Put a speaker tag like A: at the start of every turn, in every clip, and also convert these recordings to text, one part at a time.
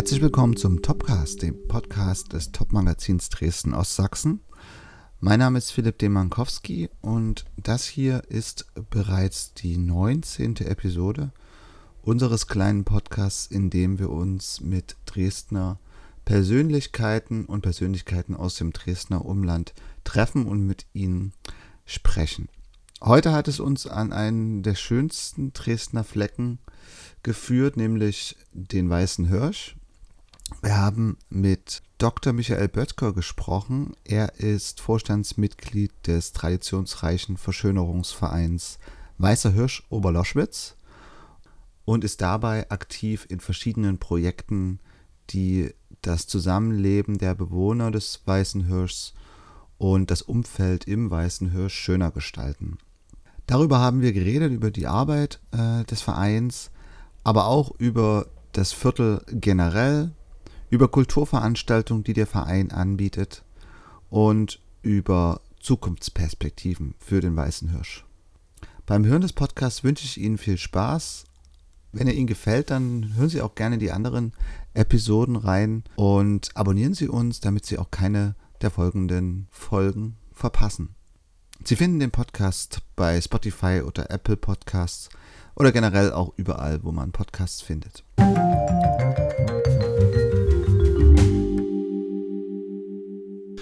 A: Herzlich willkommen zum Topcast, dem Podcast des Top-Magazins Dresden Ostsachsen. Mein Name ist Philipp Demankowski und das hier ist bereits die 19. Episode unseres kleinen Podcasts, in dem wir uns mit Dresdner Persönlichkeiten und Persönlichkeiten aus dem Dresdner Umland treffen und mit ihnen sprechen. Heute hat es uns an einen der schönsten Dresdner Flecken geführt, nämlich den Weißen Hirsch. Wir haben mit Dr. Michael Böttger gesprochen. Er ist Vorstandsmitglied des traditionsreichen Verschönerungsvereins Weißer Hirsch Oberloschwitz und ist dabei aktiv in verschiedenen Projekten, die das Zusammenleben der Bewohner des Weißen Hirschs und das Umfeld im Weißen Hirsch schöner gestalten. Darüber haben wir geredet, über die Arbeit äh, des Vereins, aber auch über das Viertel generell, über Kulturveranstaltungen, die der Verein anbietet und über Zukunftsperspektiven für den Weißen Hirsch. Beim Hören des Podcasts wünsche ich Ihnen viel Spaß. Wenn er Ihnen gefällt, dann hören Sie auch gerne die anderen Episoden rein und abonnieren Sie uns, damit Sie auch keine der folgenden Folgen verpassen. Sie finden den Podcast bei Spotify oder Apple Podcasts oder generell auch überall, wo man Podcasts findet.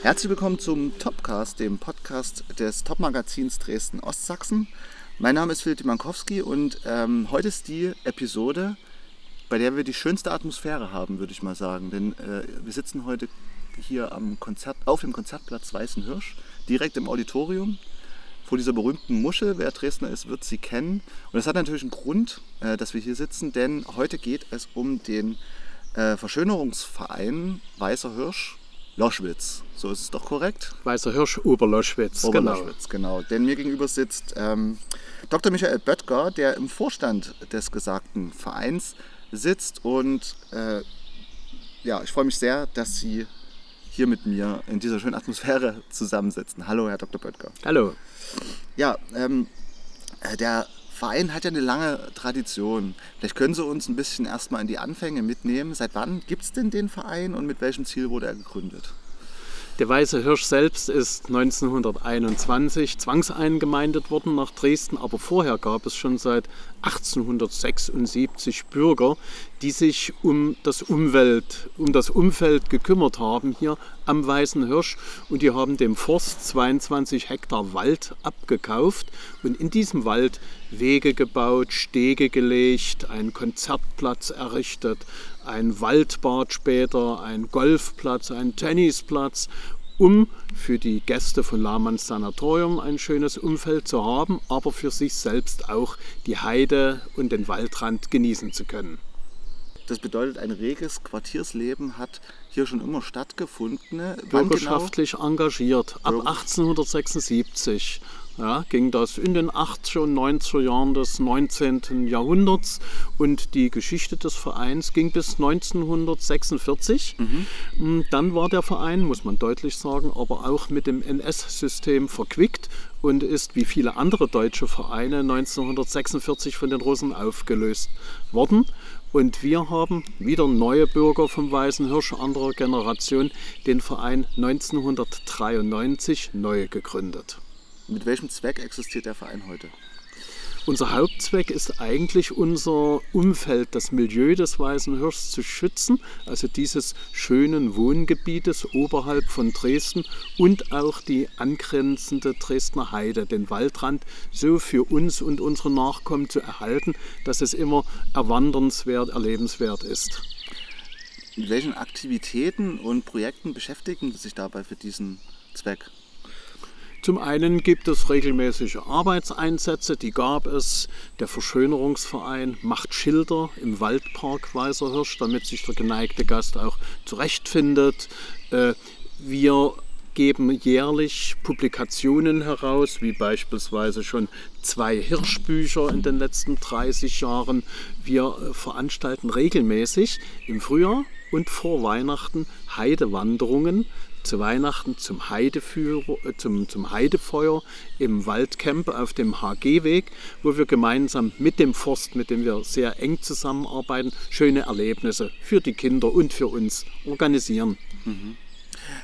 A: Herzlich willkommen zum Topcast, dem Podcast des Topmagazins Dresden Ostsachsen. Mein Name ist Philipp Mankowski und ähm, heute ist die Episode, bei der wir die schönste Atmosphäre haben, würde ich mal sagen. Denn äh, wir sitzen heute hier am Konzert, auf dem Konzertplatz Weißen Hirsch, direkt im Auditorium vor dieser berühmten Muschel. Wer Dresdner ist, wird sie kennen. Und das hat natürlich einen Grund, äh, dass wir hier sitzen, denn heute geht es um den äh, Verschönerungsverein Weißer Hirsch Loschwitz. So ist es doch korrekt?
B: Weißer Hirsch Oberloschwitz,
A: Oberloschwitz genau. genau. Denn mir gegenüber sitzt ähm, Dr. Michael Böttger, der im Vorstand des gesagten Vereins sitzt. Und äh, ja, ich freue mich sehr, dass Sie hier mit mir in dieser schönen Atmosphäre zusammensitzen. Hallo, Herr Dr. Böttger.
B: Hallo.
A: Ja, ähm, äh, der Verein hat ja eine lange Tradition. Vielleicht können Sie uns ein bisschen erstmal in die Anfänge mitnehmen. Seit wann gibt es denn den Verein und mit welchem Ziel wurde er gegründet?
B: Der Weiße Hirsch selbst ist 1921 zwangseingemeindet worden nach Dresden, aber vorher gab es schon seit 1876 Bürger, die sich um das, Umwelt, um das Umfeld gekümmert haben hier am Weißen Hirsch. Und die haben dem Forst 22 Hektar Wald abgekauft und in diesem Wald Wege gebaut, Stege gelegt, einen Konzertplatz errichtet, ein Waldbad später, ein Golfplatz, ein Tennisplatz um für die Gäste von Lahmanns Sanatorium ein schönes Umfeld zu haben, aber für sich selbst auch die Heide und den Waldrand genießen zu können.
A: Das bedeutet, ein reges Quartiersleben hat hier schon immer stattgefunden.
B: Bürgerschaftlich genau? engagiert, ab 1876 ja, ging das in den 80er und 90er Jahren des 19. Jahrhunderts und die Geschichte des Vereins ging bis 1946. Mhm. Dann war der Verein, muss man deutlich sagen, aber auch mit dem NS-System verquickt und ist wie viele andere deutsche Vereine 1946 von den Russen aufgelöst worden. Und wir haben wieder neue Bürger vom Weißen Hirsch anderer Generation den Verein 1993 neu gegründet.
A: Mit welchem Zweck existiert der Verein heute?
B: Unser Hauptzweck ist eigentlich unser Umfeld, das Milieu des Weißen Hirschs zu schützen, also dieses schönen Wohngebietes oberhalb von Dresden und auch die angrenzende Dresdner Heide, den Waldrand, so für uns und unsere Nachkommen zu erhalten, dass es immer erwandernswert, erlebenswert ist.
A: Mit welchen Aktivitäten und Projekten beschäftigen Sie sich dabei für diesen Zweck?
B: Zum einen gibt es regelmäßige Arbeitseinsätze, die gab es. Der Verschönerungsverein macht Schilder im Waldpark Weißer Hirsch, damit sich der geneigte Gast auch zurechtfindet. Äh, wir geben jährlich Publikationen heraus, wie beispielsweise schon zwei Hirschbücher in den letzten 30 Jahren. Wir äh, veranstalten regelmäßig im Frühjahr und vor Weihnachten Heidewanderungen zu Weihnachten zum, Heideführer, äh, zum, zum Heidefeuer im Waldcamp auf dem HG-Weg, wo wir gemeinsam mit dem Forst, mit dem wir sehr eng zusammenarbeiten, schöne Erlebnisse für die Kinder und für uns organisieren. Mhm.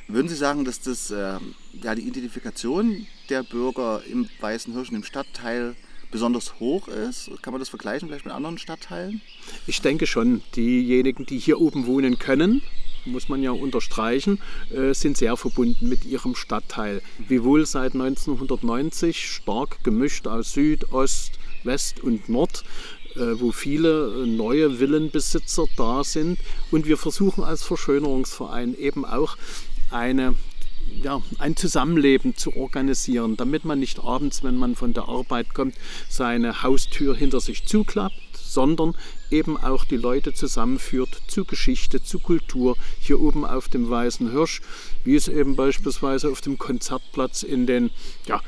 A: Würden Sie sagen, dass das äh, ja, die Identifikation der Bürger im Weißen Hirschen, im Stadtteil, besonders hoch ist? Kann man das vergleichen vielleicht mit anderen Stadtteilen?
B: Ich denke schon. Diejenigen, die hier oben wohnen können, muss man ja unterstreichen, äh, sind sehr verbunden mit ihrem Stadtteil. Wiewohl seit 1990 stark gemischt aus Süd, Ost, West und Nord, äh, wo viele neue Villenbesitzer da sind. Und wir versuchen als Verschönerungsverein eben auch eine ja, ein Zusammenleben zu organisieren, damit man nicht abends, wenn man von der Arbeit kommt, seine Haustür hinter sich zuklappt, sondern eben auch die Leute zusammenführt zu Geschichte, zu Kultur, hier oben auf dem Weißen Hirsch, wie es eben beispielsweise auf dem Konzertplatz in den ja,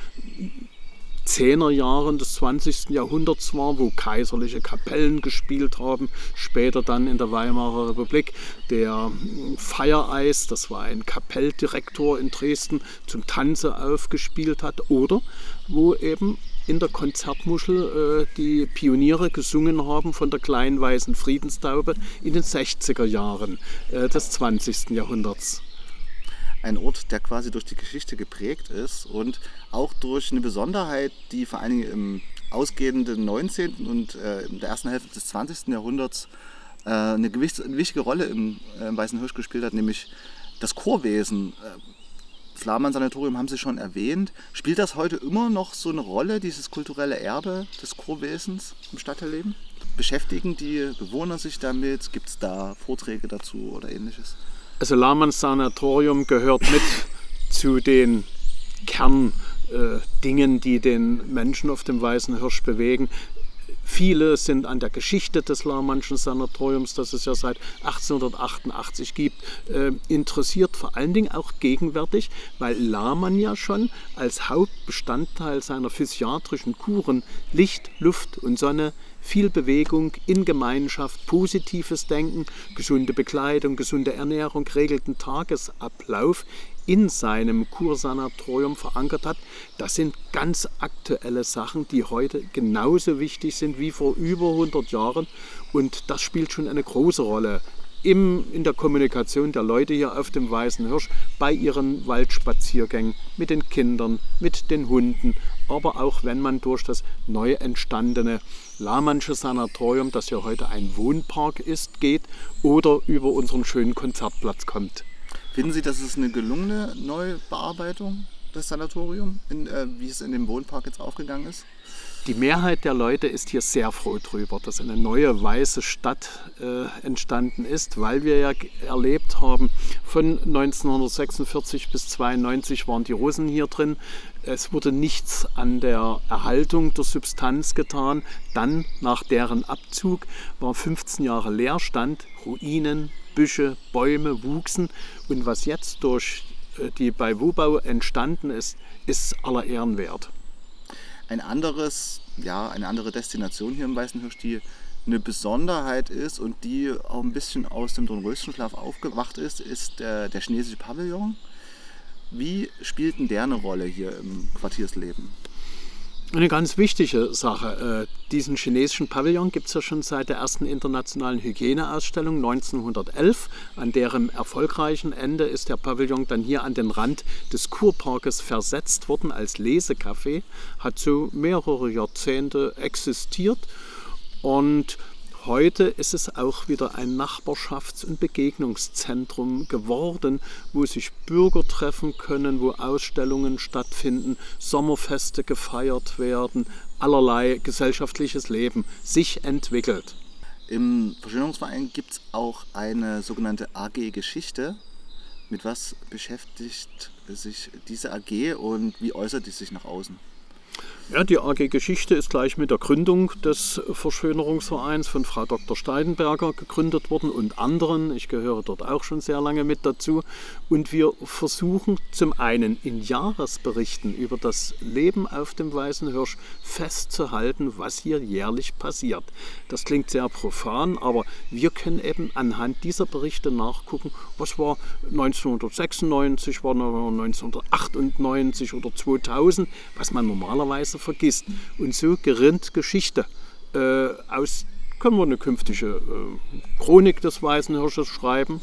B: Zehnerjahren des 20. Jahrhunderts war, wo kaiserliche Kapellen gespielt haben, später dann in der Weimarer Republik der Feiereis, das war ein Kapelldirektor in Dresden, zum Tanze aufgespielt hat, oder wo eben in der Konzertmuschel äh, die Pioniere gesungen haben von der kleinen weißen Friedenstaube in den 60er Jahren äh, des 20. Jahrhunderts
A: ein Ort, der quasi durch die Geschichte geprägt ist und auch durch eine Besonderheit, die vor allen Dingen im ausgehenden 19. und äh, in der ersten Hälfte des 20. Jahrhunderts äh, eine, gewisse, eine, wichtige Rolle im, äh, im, Weißen Hirsch gespielt hat, nämlich das Chorwesen. Äh, das Lahmann-Sanatorium haben Sie schon erwähnt. Spielt das heute immer noch so eine Rolle, dieses kulturelle Erbe des Chorwesens im Stadtteilleben? Beschäftigen die Bewohner sich damit? Gibt es da Vorträge dazu oder ähnliches?
B: Also Lahmanns Sanatorium gehört mit zu den Kerndingen, äh, die den Menschen auf dem Weißen Hirsch bewegen. Viele sind an der Geschichte des Lahmannschen Sanatoriums, das es ja seit 1888 gibt, äh, interessiert, vor allen Dingen auch gegenwärtig, weil Lahmann ja schon als Hauptbestandteil seiner physiatrischen Kuren Licht, Luft und Sonne viel Bewegung in Gemeinschaft, positives Denken, gesunde Bekleidung, gesunde Ernährung, geregelten Tagesablauf in seinem Kursanatorium verankert hat. Das sind ganz aktuelle Sachen, die heute genauso wichtig sind wie vor über 100 Jahren. Und das spielt schon eine große Rolle im, in der Kommunikation der Leute hier auf dem Weißen Hirsch, bei ihren Waldspaziergängen mit den Kindern, mit den Hunden, aber auch wenn man durch das neu entstandene Lahmannsche Sanatorium, das ja heute ein Wohnpark ist, geht oder über unseren schönen Konzertplatz kommt.
A: Finden Sie, das ist eine gelungene Neubearbeitung des Sanatoriums, äh, wie es in dem Wohnpark jetzt aufgegangen ist?
B: Die Mehrheit der Leute ist hier sehr froh drüber, dass eine neue weiße Stadt äh, entstanden ist, weil wir ja erlebt haben, von 1946 bis 1992 waren die Russen hier drin. Es wurde nichts an der Erhaltung der Substanz getan. Dann, nach deren Abzug, war 15 Jahre Leerstand, Ruinen, Büsche, Bäume wuchsen. Und was jetzt durch äh, die bei Wubau entstanden ist, ist aller Ehren wert
A: ein anderes, ja, eine andere Destination hier im Weißen Hirsch, die eine Besonderheit ist und die auch ein bisschen aus dem Dornröschenschlaf aufgewacht ist, ist der, der chinesische Pavillon. Wie spielt denn der eine Rolle hier im Quartiersleben?
B: Eine ganz wichtige Sache. Äh, diesen chinesischen Pavillon gibt es ja schon seit der ersten internationalen Hygieneausstellung 1911. An deren erfolgreichen Ende ist der Pavillon dann hier an den Rand des Kurparkes versetzt worden als Lesecafé. Hat so mehrere Jahrzehnte existiert und Heute ist es auch wieder ein Nachbarschafts- und Begegnungszentrum geworden, wo sich Bürger treffen können, wo Ausstellungen stattfinden, Sommerfeste gefeiert werden, allerlei gesellschaftliches Leben sich entwickelt.
A: Im Verschönerungsverein gibt es auch eine sogenannte AG Geschichte. Mit was beschäftigt sich diese AG und wie äußert die sich nach außen?
B: Ja, die AG Geschichte ist gleich mit der Gründung des Verschönerungsvereins von Frau Dr. Steidenberger gegründet worden und anderen. Ich gehöre dort auch schon sehr lange mit dazu. Und wir versuchen zum einen in Jahresberichten über das Leben auf dem Weißen Hirsch festzuhalten, was hier jährlich passiert. Das klingt sehr profan, aber wir können eben anhand dieser Berichte nachgucken, was war 1996, war 1998 oder 2000, was man normalerweise Ganze vergisst. Und so gerinnt Geschichte äh, aus, können wir eine künftige äh, Chronik des Weißen Hirsches schreiben.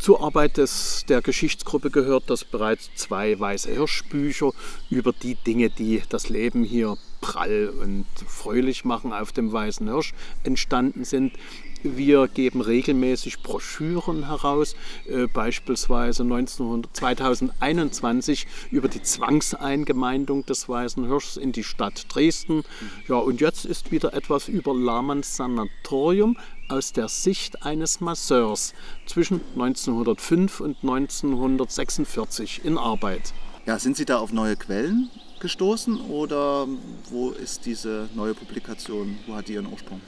B: Zur Arbeit des, der Geschichtsgruppe gehört, dass bereits zwei Weiße Hirschbücher über die Dinge, die das Leben hier prall und fröhlich machen auf dem Weißen Hirsch entstanden sind. Wir geben regelmäßig Broschüren heraus, äh, beispielsweise 1900, 2021 über die Zwangseingemeindung des Weißen Hirschs in die Stadt Dresden. Ja, und jetzt ist wieder etwas über Lahmanns Sanatorium aus der Sicht eines Masseurs zwischen 1905 und 1946 in Arbeit.
A: Ja, sind Sie da auf neue Quellen gestoßen oder wo ist diese neue Publikation, wo hat die ihren Ursprung?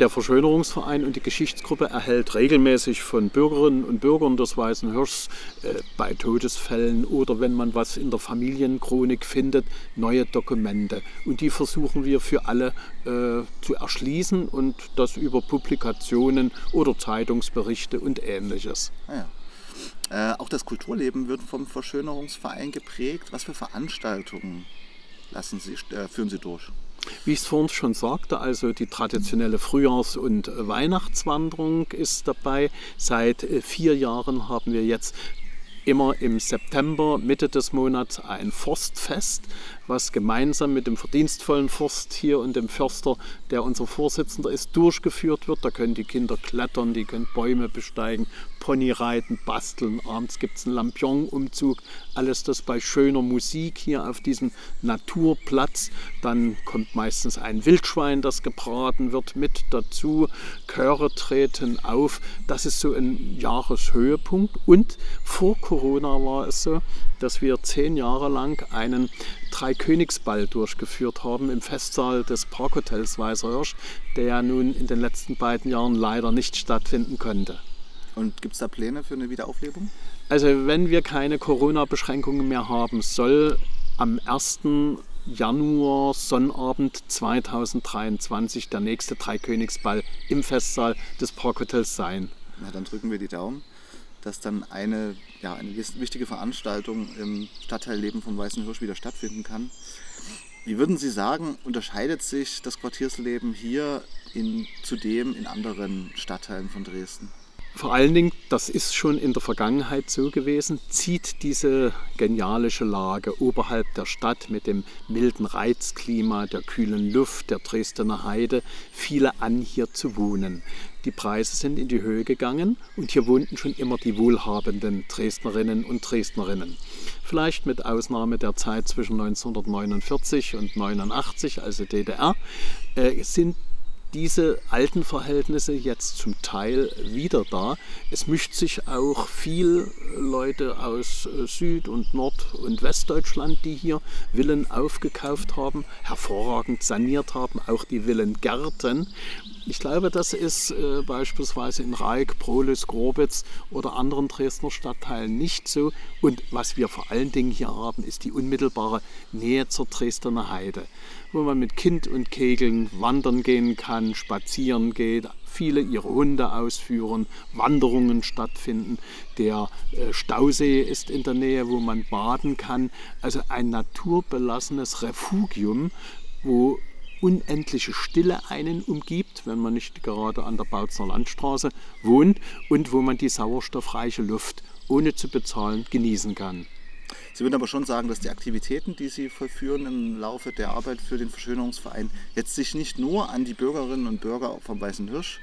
B: Der Verschönerungsverein und die Geschichtsgruppe erhält regelmäßig von Bürgerinnen und Bürgern des Weißen Hirschs äh, bei Todesfällen oder wenn man was in der Familienchronik findet, neue Dokumente. Und die versuchen wir für alle äh, zu erschließen und das über Publikationen oder Zeitungsberichte und ähnliches.
A: Ah ja. Äh, auch das Kulturleben wird vom Verschönerungsverein geprägt. Was für Veranstaltungen lassen Sie, äh, führen Sie durch?
B: Wie ich es vorhin schon sagte, also die traditionelle Frühjahrs- und Weihnachtswanderung ist dabei. Seit äh, vier Jahren haben wir jetzt immer im September, Mitte des Monats, ein Forstfest, was gemeinsam mit dem verdienstvollen Forst hier und dem Förster, der unser Vorsitzender ist, durchgeführt wird. Da können die Kinder klettern, die können Bäume besteigen, Pony reiten, basteln. Abends gibt es einen Lampion-Umzug. Alles das bei schöner Musik hier auf diesem Naturplatz. Dann kommt meistens ein Wildschwein, das gebraten wird, mit dazu. Chöre treten auf. Das ist so ein Jahreshöhepunkt. Und vor Corona war es so, dass wir zehn Jahre lang einen Dreikönigsball durchgeführt haben im Festsaal des Parkhotels Weißer Hirsch, der ja nun in den letzten beiden Jahren leider nicht stattfinden konnte.
A: Und gibt es da Pläne für eine Wiederauflebung?
B: Also wenn wir keine Corona-Beschränkungen mehr haben, soll am 1. Januar Sonnabend 2023 der nächste Dreikönigsball im Festsaal des Parkhotels sein.
A: Na, dann drücken wir die Daumen, dass dann eine, ja, eine wichtige Veranstaltung im Stadtteilleben vom Weißen Hirsch wieder stattfinden kann. Wie würden Sie sagen, unterscheidet sich das Quartiersleben hier in, zudem in anderen Stadtteilen von Dresden?
B: Vor allen Dingen, das ist schon in der Vergangenheit so gewesen, zieht diese genialische Lage oberhalb der Stadt mit dem milden Reizklima, der kühlen Luft, der Dresdner Heide viele an, hier zu wohnen. Die Preise sind in die Höhe gegangen und hier wohnten schon immer die wohlhabenden Dresdnerinnen und Dresdnerinnen. Vielleicht mit Ausnahme der Zeit zwischen 1949 und 1989, also DDR, äh, sind diese alten Verhältnisse jetzt zum Teil wieder da. Es mischt sich auch viel Leute aus äh, Süd- und Nord- und Westdeutschland, die hier Villen aufgekauft haben, hervorragend saniert haben, auch die Villengärten. Ich glaube, das ist äh, beispielsweise in Reik, Prolis, Grobitz oder anderen Dresdner Stadtteilen nicht so. Und was wir vor allen Dingen hier haben, ist die unmittelbare Nähe zur Dresdner Heide wo man mit Kind und Kegeln wandern gehen kann, spazieren geht, viele ihre Hunde ausführen, Wanderungen stattfinden. Der äh, Stausee ist in der Nähe, wo man baden kann. Also ein naturbelassenes Refugium, wo unendliche Stille einen umgibt, wenn man nicht gerade an der Bautzner Landstraße wohnt und wo man die sauerstoffreiche Luft ohne zu bezahlen genießen kann.
A: Sie würden aber schon sagen, dass die Aktivitäten, die Sie vollführen im Laufe der Arbeit für den Verschönerungsverein, jetzt sich nicht nur an die Bürgerinnen und Bürger vom Weißen Hirsch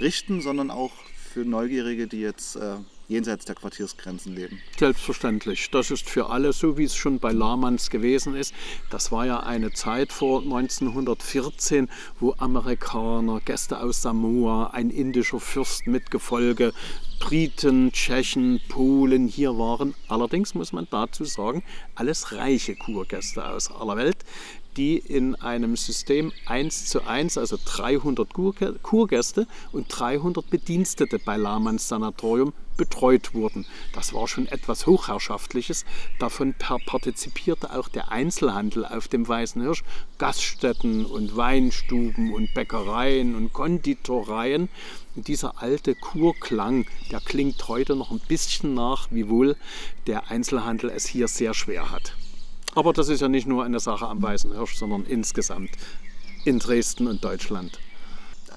A: richten, sondern auch für Neugierige, die jetzt äh, jenseits der Quartiersgrenzen leben.
B: Selbstverständlich. Das ist für alle so, wie es schon bei Lahmanns gewesen ist. Das war ja eine Zeit vor 1914, wo Amerikaner, Gäste aus Samoa, ein indischer Fürst mit Gefolge, Briten, Tschechen, Polen hier waren. Allerdings muss man dazu sagen, alles reiche Kurgäste aus aller Welt, die in einem System 1 zu 1, also 300 Kurgäste und 300 Bedienstete bei Lahmanns Sanatorium betreut wurden. Das war schon etwas Hochherrschaftliches. Davon partizipierte auch der Einzelhandel auf dem Weißen Hirsch. Gaststätten und Weinstuben und Bäckereien und Konditoreien. Und dieser alte Kurklang, der klingt heute noch ein bisschen nach, wiewohl der Einzelhandel es hier sehr schwer hat. Aber das ist ja nicht nur eine Sache am Weißen Hirsch, sondern insgesamt in Dresden und Deutschland.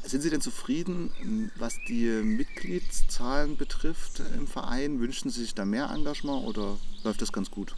A: Sind Sie denn zufrieden, was die Mitgliedszahlen betrifft im Verein? Wünschen Sie sich da mehr Engagement oder läuft das ganz gut?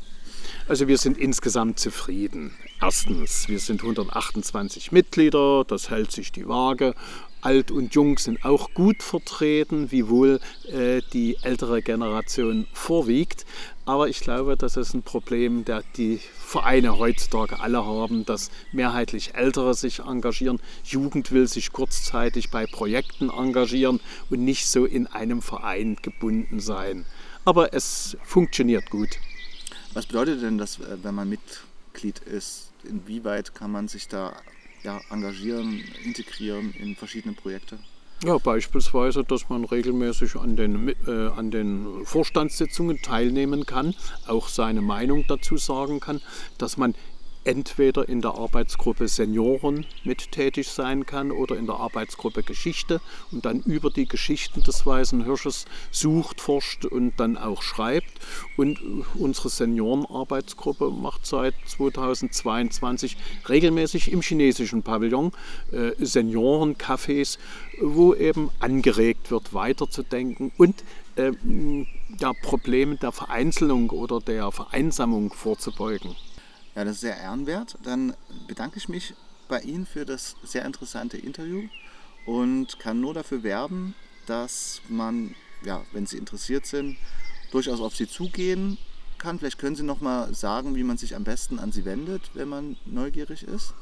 B: Also wir sind insgesamt zufrieden. Erstens, wir sind 128 Mitglieder, das hält sich die Waage. Alt und Jung sind auch gut vertreten, wiewohl äh, die ältere Generation vorwiegt. Aber ich glaube, das ist ein Problem, das die Vereine heutzutage alle haben, dass mehrheitlich Ältere sich engagieren. Jugend will sich kurzzeitig bei Projekten engagieren und nicht so in einem Verein gebunden sein. Aber es funktioniert gut.
A: Was bedeutet denn das, äh, wenn man Mitglied ist? Inwieweit kann man sich da ja, engagieren, integrieren in verschiedene Projekte?
B: Ja, beispielsweise, dass man regelmäßig an den, äh, an den Vorstandssitzungen teilnehmen kann, auch seine Meinung dazu sagen kann, dass man entweder in der Arbeitsgruppe Senioren mit tätig sein kann oder in der Arbeitsgruppe Geschichte und dann über die Geschichten des Weißen Hirsches sucht, forscht und dann auch schreibt. Und unsere Seniorenarbeitsgruppe macht seit 2022 regelmäßig im chinesischen Pavillon äh, Seniorencafés, wo eben angeregt wird, weiterzudenken und äh, Probleme der Vereinzelung oder der Vereinsamung vorzubeugen.
A: Ja, das ist sehr ehrenwert. Dann bedanke ich mich bei Ihnen für das sehr interessante Interview und kann nur dafür werben, dass man, ja, wenn Sie interessiert sind, durchaus auf Sie zugehen kann. Vielleicht können Sie noch mal sagen, wie man sich am besten an Sie wendet, wenn man neugierig ist.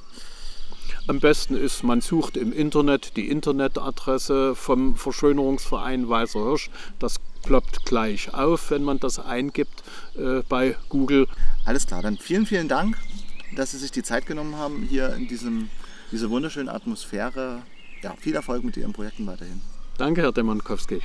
B: Am besten ist, man sucht im Internet die Internetadresse vom Verschönerungsverein Weißer Hirsch. Das ploppt gleich auf, wenn man das eingibt äh, bei Google.
A: Alles klar, dann vielen, vielen Dank, dass Sie sich die Zeit genommen haben, hier in diesem, dieser wunderschönen Atmosphäre. Ja, viel Erfolg mit Ihren Projekten weiterhin.
B: Danke, Herr Demankowski.